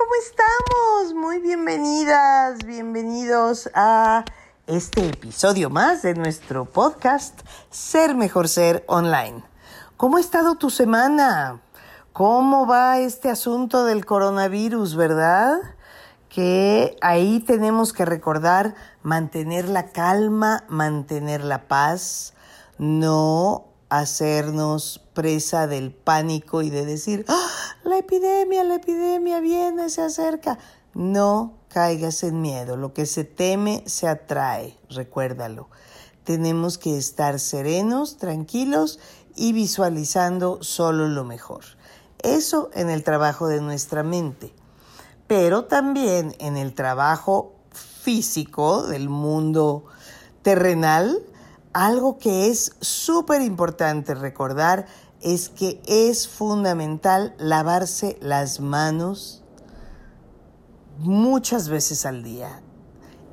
¿Cómo estamos? Muy bienvenidas, bienvenidos a este episodio más de nuestro podcast Ser Mejor Ser Online. ¿Cómo ha estado tu semana? ¿Cómo va este asunto del coronavirus, verdad? Que ahí tenemos que recordar mantener la calma, mantener la paz, no hacernos presa del pánico y de decir, ¡Ah! la epidemia, la epidemia viene, se acerca. No caigas en miedo, lo que se teme se atrae, recuérdalo. Tenemos que estar serenos, tranquilos y visualizando solo lo mejor. Eso en el trabajo de nuestra mente, pero también en el trabajo físico del mundo terrenal, algo que es súper importante recordar es que es fundamental lavarse las manos muchas veces al día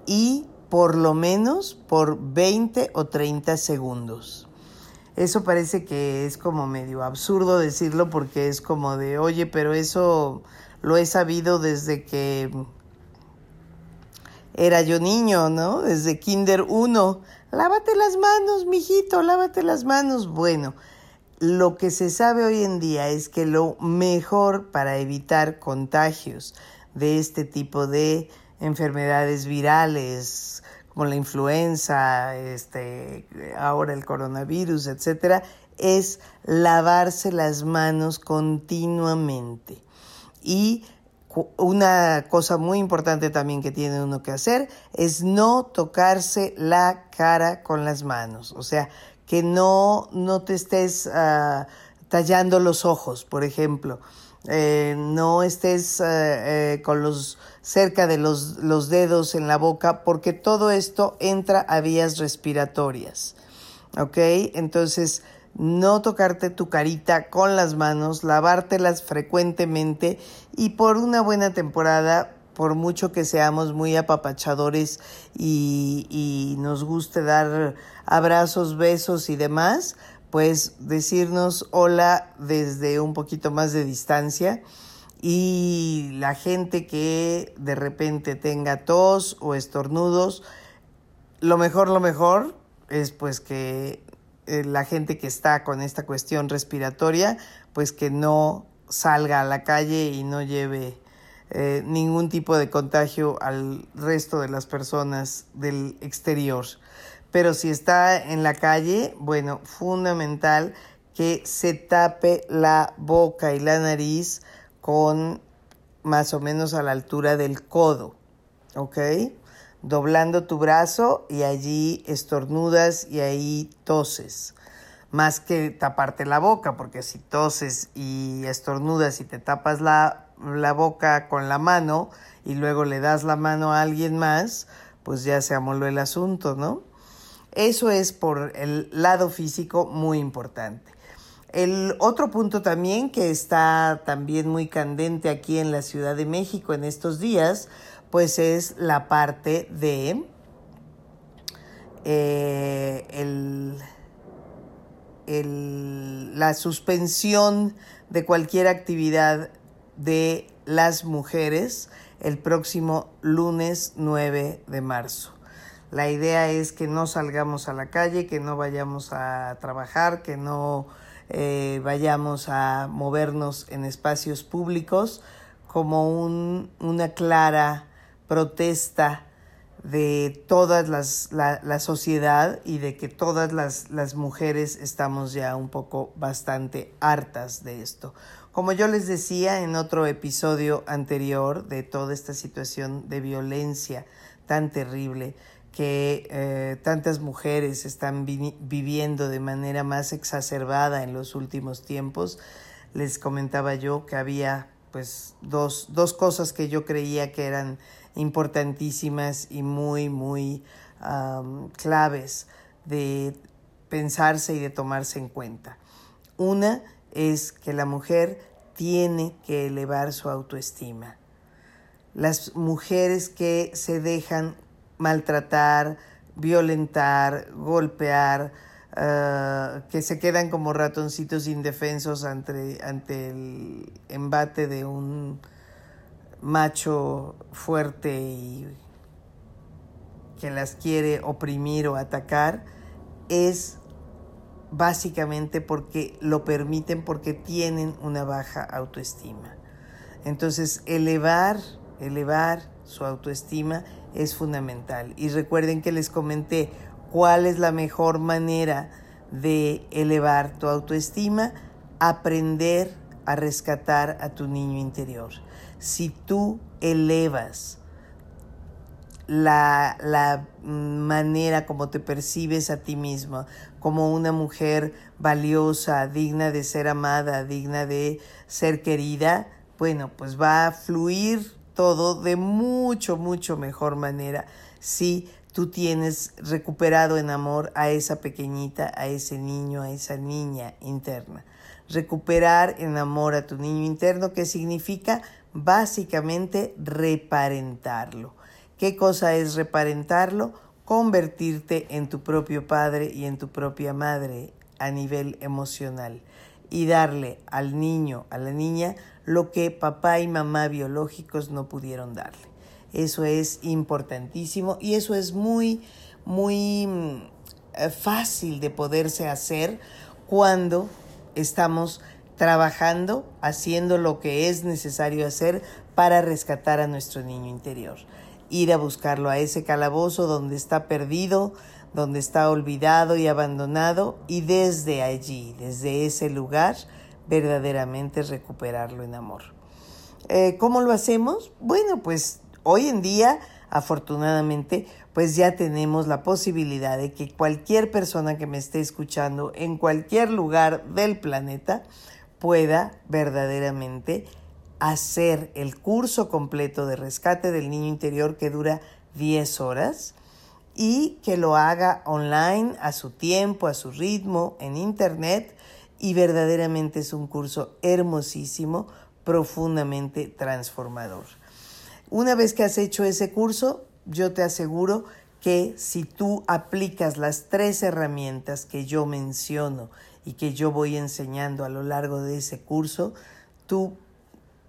y por lo menos por 20 o 30 segundos. Eso parece que es como medio absurdo decirlo porque es como de, oye, pero eso lo he sabido desde que era yo niño, ¿no? Desde Kinder 1 lávate las manos, mijito, lávate las manos. Bueno, lo que se sabe hoy en día es que lo mejor para evitar contagios de este tipo de enfermedades virales, como la influenza, este, ahora el coronavirus, etcétera, es lavarse las manos continuamente. Y una cosa muy importante también que tiene uno que hacer es no tocarse la cara con las manos, o sea, que no, no te estés ah, tallando los ojos, por ejemplo, eh, no estés eh, eh, con los cerca de los, los dedos en la boca, porque todo esto entra a vías respiratorias, ¿ok? Entonces, no tocarte tu carita con las manos, lavártelas frecuentemente y por una buena temporada, por mucho que seamos muy apapachadores y, nos guste dar abrazos, besos y demás, pues decirnos hola desde un poquito más de distancia y la gente que de repente tenga tos o estornudos, lo mejor, lo mejor es pues que eh, la gente que está con esta cuestión respiratoria, pues que no salga a la calle y no lleve eh, ningún tipo de contagio al resto de las personas del exterior. Pero si está en la calle, bueno, fundamental que se tape la boca y la nariz con más o menos a la altura del codo, ¿ok? Doblando tu brazo y allí estornudas y ahí toses. Más que taparte la boca, porque si toses y estornudas y te tapas la, la boca con la mano y luego le das la mano a alguien más, pues ya se amoló el asunto, ¿no? Eso es por el lado físico muy importante. El otro punto también que está también muy candente aquí en la Ciudad de México en estos días, pues es la parte de eh, la suspensión de cualquier actividad de las mujeres el próximo lunes 9 de marzo. La idea es que no salgamos a la calle, que no vayamos a trabajar, que no eh, vayamos a movernos en espacios públicos como una clara protesta de toda las, la, sociedad y de que todas las, las mujeres estamos ya un poco bastante hartas de esto. Como yo les decía en otro episodio anterior de toda esta situación de violencia tan terrible que eh, tantas mujeres están viviendo de manera más exacerbada en los últimos tiempos, les comentaba yo que había pues dos, dos cosas que yo creía que eran importantísimas y muy, muy claves de pensarse y de tomarse en cuenta. Una es que la mujer tiene que elevar su autoestima. Las mujeres que se dejan maltratar, violentar, golpear, ah, que se quedan como ratoncitos indefensos ante, ante el embate de un macho fuerte y que las quiere oprimir o atacar, es básicamente porque lo permiten, porque tienen una baja autoestima. Entonces, elevar, elevar su autoestima es fundamental. Y recuerden que les comenté cuál es la mejor manera de elevar tu autoestima, aprender a rescatar a tu niño interior. Si tú elevas la, la, manera como te percibes a ti mismo, como una mujer valiosa, digna de ser amada, digna de ser querida, bueno, pues va a fluir todo de mucho, mucho mejor manera si tú tienes recuperado en amor a esa pequeñita, a ese niño, a esa niña interna. Recuperar en amor a tu niño interno, que significa básicamente reparentarlo. ¿Qué cosa es reparentarlo? Convertirte en tu propio padre y en tu propia madre a nivel emocional y darle al niño, a la niña, lo que papá y mamá biológicos no pudieron darle. Eso es importantísimo y eso es muy, muy mm, eh, fácil de poderse hacer cuando estamos trabajando, haciendo lo que es necesario hacer para rescatar a nuestro niño interior ir a buscarlo a ese calabozo donde está perdido, donde está olvidado y abandonado, y desde allí, desde ese lugar, verdaderamente recuperarlo en amor. Eh, ¿Cómo lo hacemos? Bueno, pues hoy en día, afortunadamente, pues ya tenemos la posibilidad de que cualquier persona que me esté escuchando en cualquier lugar del planeta pueda verdaderamente hacer el curso completo de rescate del niño interior que dura 10 horas y que lo haga online a su tiempo, a su ritmo, en internet y verdaderamente es un curso hermosísimo, profundamente transformador. Una vez que has hecho ese curso, yo te aseguro que si tú aplicas las tres herramientas que yo menciono y que yo voy enseñando a lo largo de ese curso, tú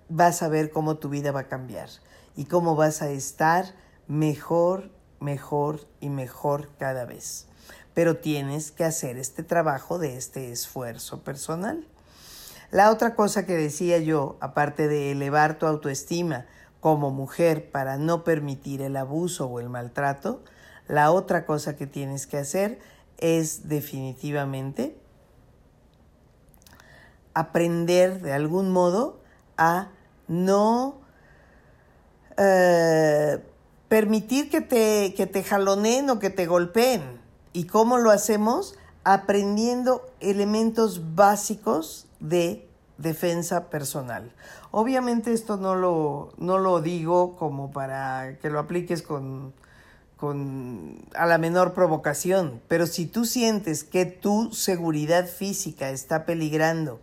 vas a ver cómo tu vida va a cambiar y cómo vas a estar mejor, mejor y mejor cada vez. Pero tienes que hacer este trabajo de este esfuerzo personal. La otra cosa que decía yo, aparte de elevar tu autoestima como mujer para no permitir el abuso o el maltrato, la otra cosa que tienes que hacer es definitivamente aprender de algún modo a no eh, permitir que te, que te jaloneen o que te golpeen. ¿Y cómo lo hacemos? Aprendiendo elementos básicos de defensa personal. Obviamente esto no lo, no lo digo como para que lo apliques con, con a la menor provocación, pero si tú sientes que tu seguridad física está peligrando,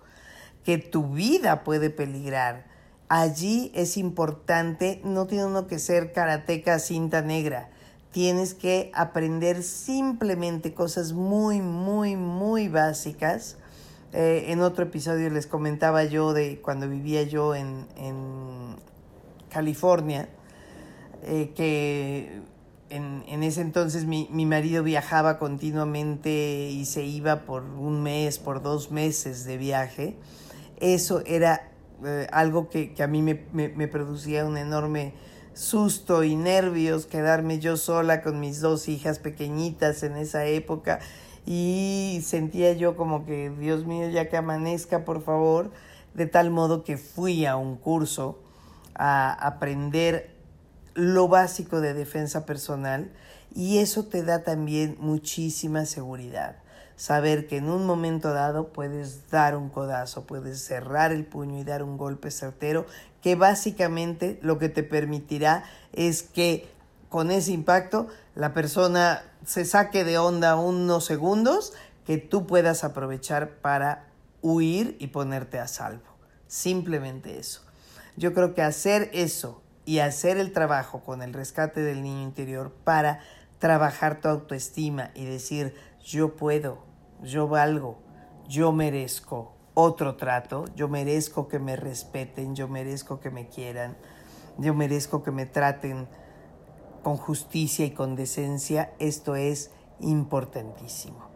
que tu vida puede peligrar, allí es importante, no tiene uno que ser karateca cinta negra. Tienes que aprender simplemente cosas muy, muy, muy básicas. Eh, en otro episodio les comentaba yo de cuando vivía yo en, California, eh, que en, en, ese entonces mi, mi marido viajaba continuamente y se iba por un mes, por dos meses de viaje. Eso era eh, algo que, a mí me, producía un enorme susto y nervios quedarme yo sola con mis dos hijas pequeñitas en esa época y sentía yo como que Dios mío ya que amanezca por favor de tal modo que fui a un curso a aprender lo básico de defensa personal y eso te da también muchísima seguridad. Saber que en un momento dado puedes dar un codazo, puedes cerrar el puño y dar un golpe certero, que básicamente lo que te permitirá es que con ese impacto la persona se saque de onda unos segundos que tú puedas aprovechar para huir y ponerte a salvo. Simplemente eso. Yo creo que hacer eso y hacer el trabajo con el rescate del niño interior para trabajar tu autoestima y decir yo puedo, yo valgo, yo merezco otro trato, yo merezco que me respeten, yo merezco que me quieran, yo merezco que me traten con justicia y con decencia, esto es importantísimo.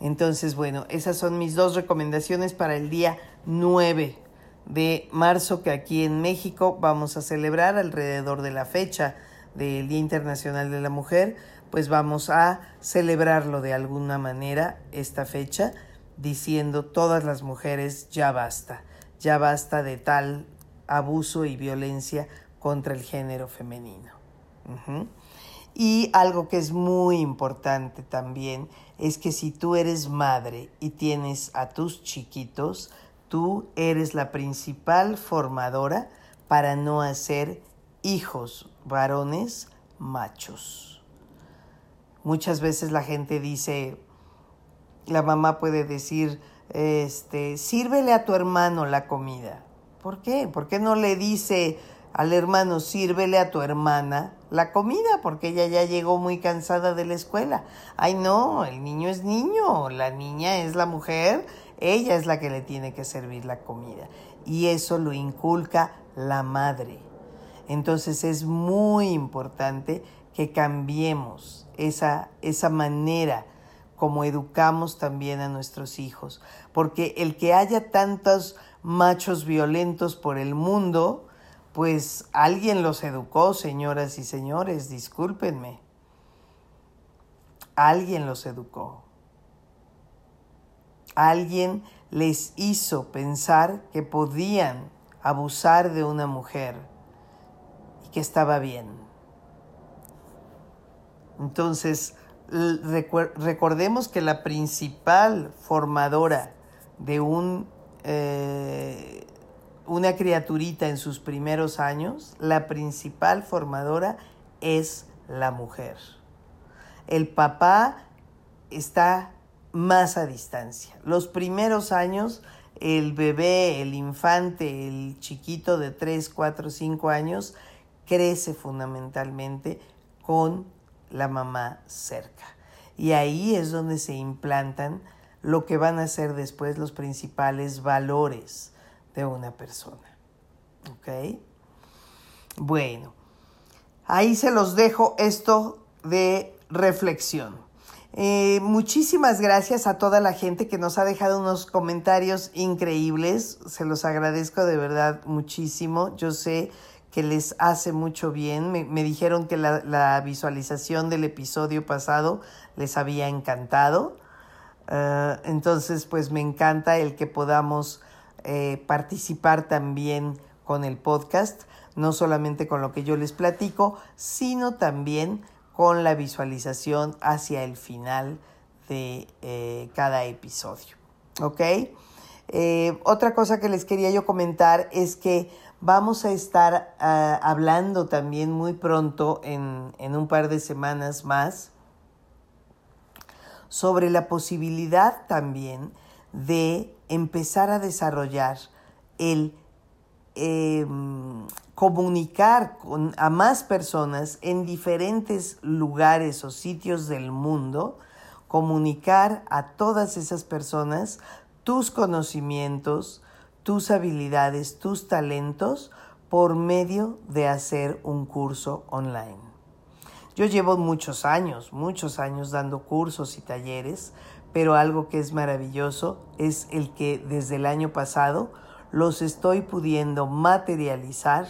Entonces, bueno, esas son mis dos recomendaciones para el día 9 de marzo que aquí en México vamos a celebrar alrededor de la fecha del Día Internacional de la Mujer, pues vamos a celebrarlo de alguna manera esta fecha diciendo todas las mujeres ya basta, ya basta de tal abuso y violencia contra el género femenino. Y algo que es muy importante también es que si tú eres madre y tienes a tus chiquitos, tú eres la principal formadora para no hacer hijos varones machos. Muchas veces la gente dice, la mamá puede decir, este, sírvele a tu hermano la comida. ¿Por qué? ¿Por qué no le dice al hermano, sírvele a tu hermana la comida? Porque ella ya llegó muy cansada de la escuela. Ay, no, el niño es niño, la niña es la mujer, ella es la que le tiene que servir la comida. Y eso lo inculca la madre. Entonces es muy importante que cambiemos esa, esa manera como educamos también a nuestros hijos. Porque el que haya tantos machos violentos por el mundo, pues alguien los educó, señoras y señores, discúlpenme. Alguien los educó. Alguien les hizo pensar que podían abusar de una mujer que estaba bien. Entonces, recordemos que la principal formadora de un, eh, una criaturita en sus primeros años, la principal formadora es la mujer. El papá está más a distancia. Los primeros años, el bebé, el infante, el chiquito de 3, 4, 5 años, crece fundamentalmente con la mamá cerca. Y ahí es donde se implantan lo que van a ser después los principales valores de una persona. ¿Ok? Bueno, ahí se los dejo esto de reflexión. Eh, muchísimas gracias a toda la gente que nos ha dejado unos comentarios increíbles. Se los agradezco de verdad muchísimo. Yo sé que les hace mucho bien. Me, dijeron que la, visualización del episodio pasado les había encantado. Eh, entonces, pues me encanta el que podamos eh, participar también con el podcast, no solamente con lo que yo les platico, sino también con la visualización hacia el final de eh, cada episodio. ¿Ok? otra cosa que les quería yo comentar es que Vamos a estar ah, hablando también muy pronto, en, un par de semanas más, sobre la posibilidad también de empezar a desarrollar el em, comunicar con, a más personas en diferentes lugares o sitios del mundo, comunicar a todas esas personas tus conocimientos, tus habilidades, tus talentos por medio de hacer un curso online. Yo llevo muchos años, muchos años dando cursos y talleres, pero algo que es maravilloso es el que desde el año pasado los estoy pudiendo materializar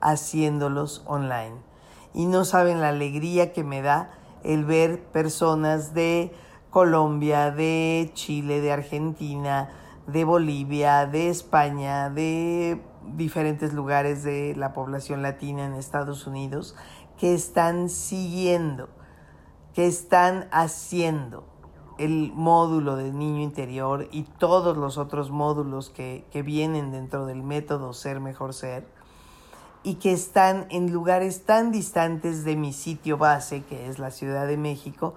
haciéndolos online. Y no saben la alegría que me da el ver personas de Colombia, de Chile, de Argentina, de Bolivia, de España, de diferentes lugares de la población latina en Estados Unidos que están siguiendo, que están haciendo el módulo de niño interior y todos los otros módulos que, que vienen dentro del método Ser Mejor Ser y que están en lugares tan distantes de mi sitio base, que es la Ciudad de México,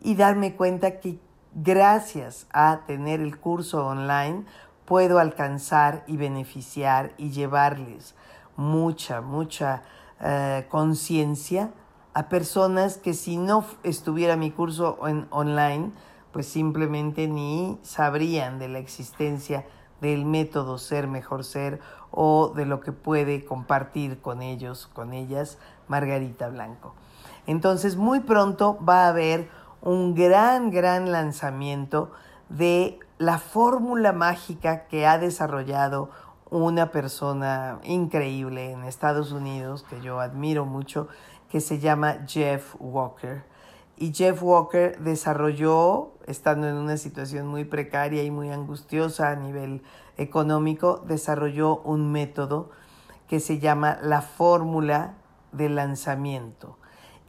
y darme cuenta que gracias a tener el curso online puedo alcanzar y beneficiar y llevarles mucha, mucha eh, conciencia a personas que si no estuviera mi curso en online, pues simplemente ni sabrían de la existencia del método ser mejor ser o de lo que puede compartir con ellos, con ellas, Margarita Blanco. Entonces muy pronto va a haber un gran, gran lanzamiento de la fórmula mágica que ha desarrollado una persona increíble en Estados Unidos que yo admiro mucho, que se llama Jeff Walker. Y Jeff Walker desarrolló, estando en una situación muy precaria y muy angustiosa a nivel económico, desarrolló un método que se llama la fórmula de lanzamiento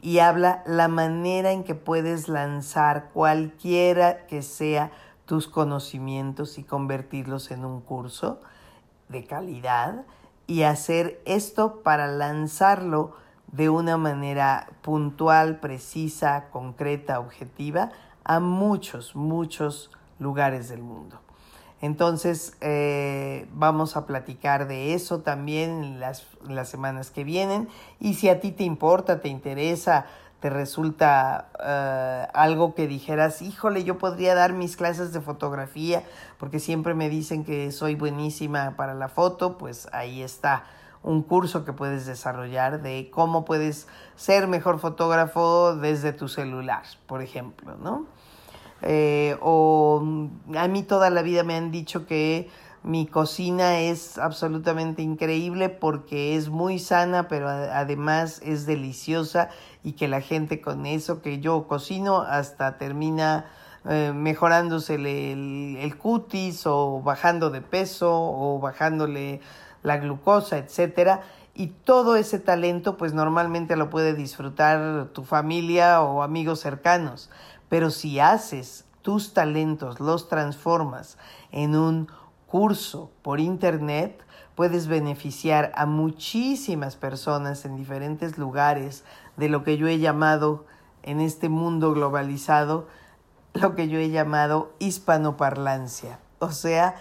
y habla la manera en que puedes lanzar cualquiera que sea tus conocimientos y convertirlos en un curso de calidad y hacer esto para lanzarlo de una manera puntual, precisa, concreta, objetiva a muchos, muchos lugares del mundo. Entonces eh, vamos a platicar de eso también las, las, semanas que vienen. Y si a ti te importa, te interesa, te resulta eh, algo que dijeras, híjole, yo podría dar mis clases de fotografía, porque siempre me dicen que soy buenísima para la foto, pues ahí está un curso que puedes desarrollar de cómo puedes ser mejor fotógrafo desde tu celular, por ejemplo, ¿no? Eh, o mm, a mí toda la vida me han dicho que mi cocina es absolutamente increíble porque es muy sana, pero además es deliciosa y que la gente con eso que yo cocino hasta termina eh, mejorándosele el, el, cutis o bajando de peso o bajándole la glucosa, etcétera. Y todo ese talento pues normalmente lo puede disfrutar tu familia o amigos cercanos. Pero si haces tus talentos, los transformas en un curso por internet, puedes beneficiar a muchísimas personas en diferentes lugares de lo que yo he llamado en este mundo globalizado, lo que yo he llamado hispanoparlancia, o sea,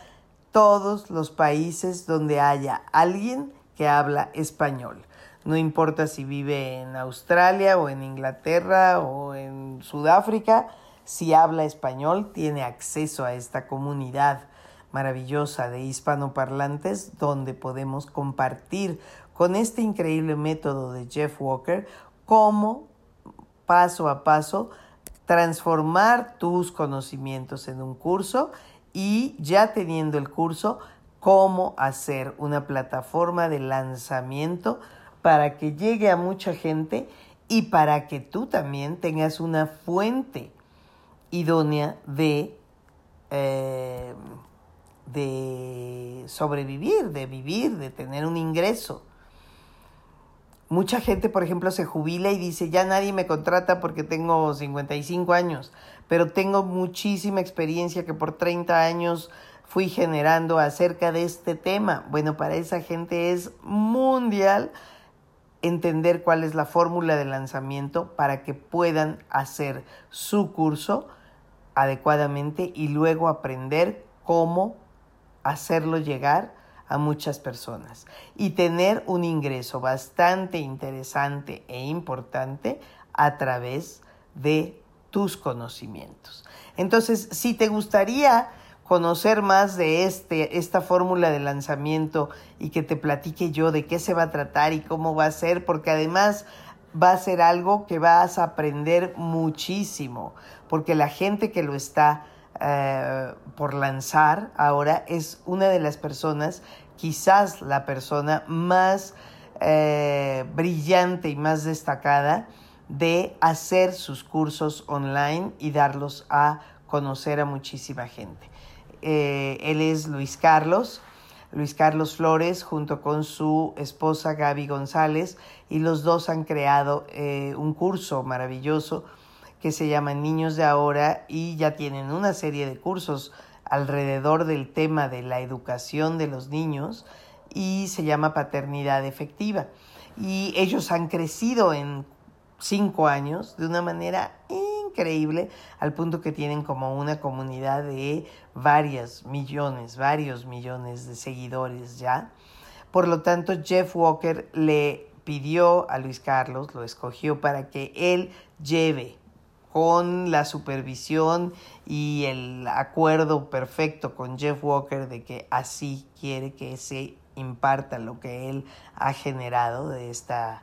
todos los países donde haya alguien que habla español. No importa si vive en Australia o en Inglaterra o en Sudáfrica, si habla español tiene acceso a esta comunidad maravillosa de hispanoparlantes donde podemos compartir con este increíble método de Jeff Walker cómo paso a paso transformar tus conocimientos en un curso y ya teniendo el curso, cómo hacer una plataforma de lanzamiento para que llegue a mucha gente y para que tú también tengas una fuente idónea de, eh, de sobrevivir, de vivir, de tener un ingreso. Mucha gente, por ejemplo, se jubila y dice, ya nadie me contrata porque tengo 55 años, pero tengo muchísima experiencia que por 30 años fui generando acerca de este tema. Bueno, para esa gente es mundial entender cuál es la fórmula de lanzamiento para que puedan hacer su curso adecuadamente y luego aprender cómo hacerlo llegar a muchas personas y tener un ingreso bastante interesante e importante a través de tus conocimientos. Entonces, si te gustaría conocer más de este, esta fórmula de lanzamiento y que te platique yo de qué se va a tratar y cómo va a ser, porque además va a ser algo que vas a aprender muchísimo, porque la gente que lo está eh, por lanzar ahora es una de las personas, quizás la persona más eh, brillante y más destacada de hacer sus cursos online y darlos a conocer a muchísima gente. Eh, él es Luis Carlos, Luis Carlos Flores, junto con su esposa Gaby González, y los dos han creado un curso maravilloso que se llama Niños de Ahora y ya tienen una serie de cursos alrededor del tema de la educación de los niños y se llama Paternidad Efectiva. Y ellos han crecido en cinco años de una manera increíble al punto que tienen como una comunidad de varias millones, varios millones de seguidores ya. Por lo tanto, Jeff Walker le pidió a Luis Carlos, lo escogió para que él lleve con la supervisión y el acuerdo perfecto con Jeff Walker de que así quiere que se imparta lo que él ha generado de esta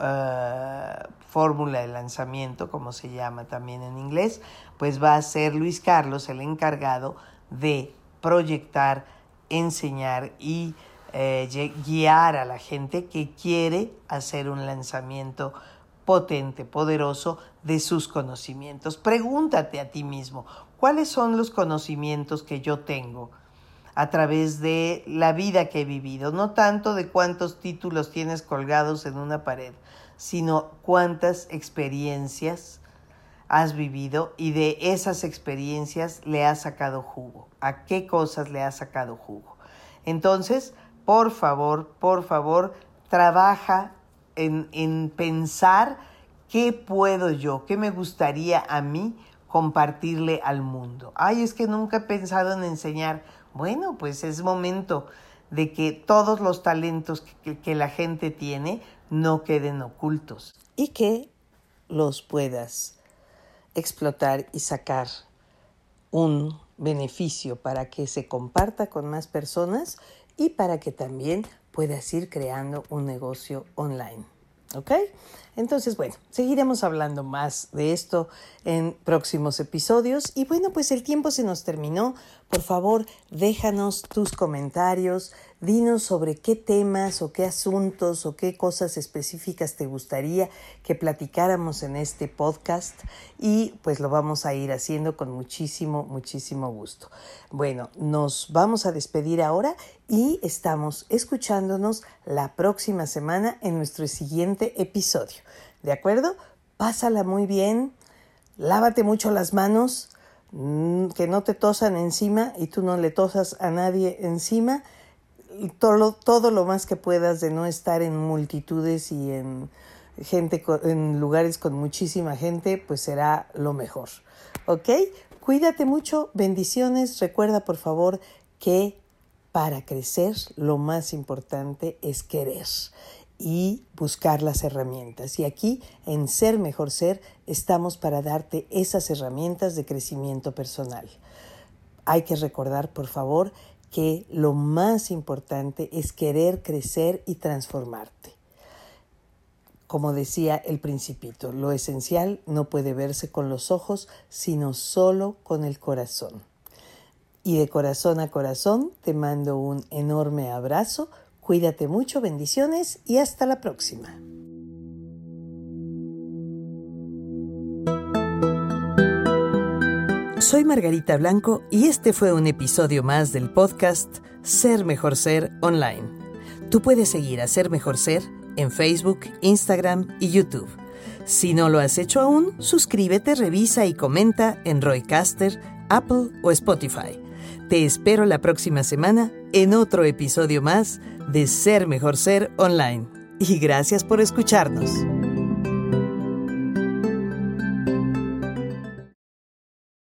uh, fórmula de lanzamiento, como se llama también en inglés, pues va a ser Luis Carlos el encargado de proyectar, enseñar y eh, guiar a la gente que quiere hacer un lanzamiento potente, poderoso de sus conocimientos. Pregúntate a ti mismo, ¿cuáles son los conocimientos que yo tengo a través de la vida que he vivido? No tanto de cuántos títulos tienes colgados en una pared, sino cuántas experiencias has vivido y de esas experiencias le has sacado jugo. ¿A qué cosas le has sacado jugo? Entonces, por favor, por favor, trabaja en, en pensar qué puedo yo, qué me gustaría a mí compartirle al mundo. Ay, es que nunca he pensado en enseñar. Bueno, pues es momento de que todos los talentos que, la gente tiene no queden ocultos y que los puedas explotar y sacar un beneficio para que se comparta con más personas y para que también puedas ir creando un negocio online. ¿Ok? Entonces, bueno, seguiremos hablando más de esto en próximos episodios. Y bueno, pues el tiempo se nos terminó. Por favor, déjanos tus comentarios, dinos sobre qué temas o qué asuntos o qué cosas específicas te gustaría que platicáramos en este podcast y pues lo vamos a ir haciendo con muchísimo, muchísimo gusto. Bueno, nos vamos a despedir ahora y estamos escuchándonos la próxima semana en nuestro siguiente episodio. ¿De acuerdo? Pásala muy bien, lávate mucho las manos, que no te tosan encima y tú no le tosas a nadie encima. Todo, todo lo más que puedas de no estar en multitudes y en gente en lugares con muchísima gente, pues será lo mejor. ¿Ok? Cuídate mucho, bendiciones. Recuerda por favor que para crecer lo más importante es querer y buscar las herramientas. Y aquí en Ser Mejor Ser estamos para darte esas herramientas de crecimiento personal. Hay que recordar, por favor, que lo más importante es querer crecer y transformarte. Como decía el principito, lo esencial no puede verse con los ojos, sino solo con el corazón. Y de corazón a corazón te mando un enorme abrazo Cuídate mucho, bendiciones y hasta la próxima. Soy Margarita Blanco y este fue un episodio más del podcast Ser Mejor Ser Online. Tú puedes seguir a Ser Mejor Ser en Facebook, Instagram y YouTube. Si no lo has hecho aún, suscríbete, revisa y comenta en Roycaster, Apple o Spotify. Te espero la próxima semana en otro episodio más de Ser Mejor Ser Online. Y gracias por escucharnos.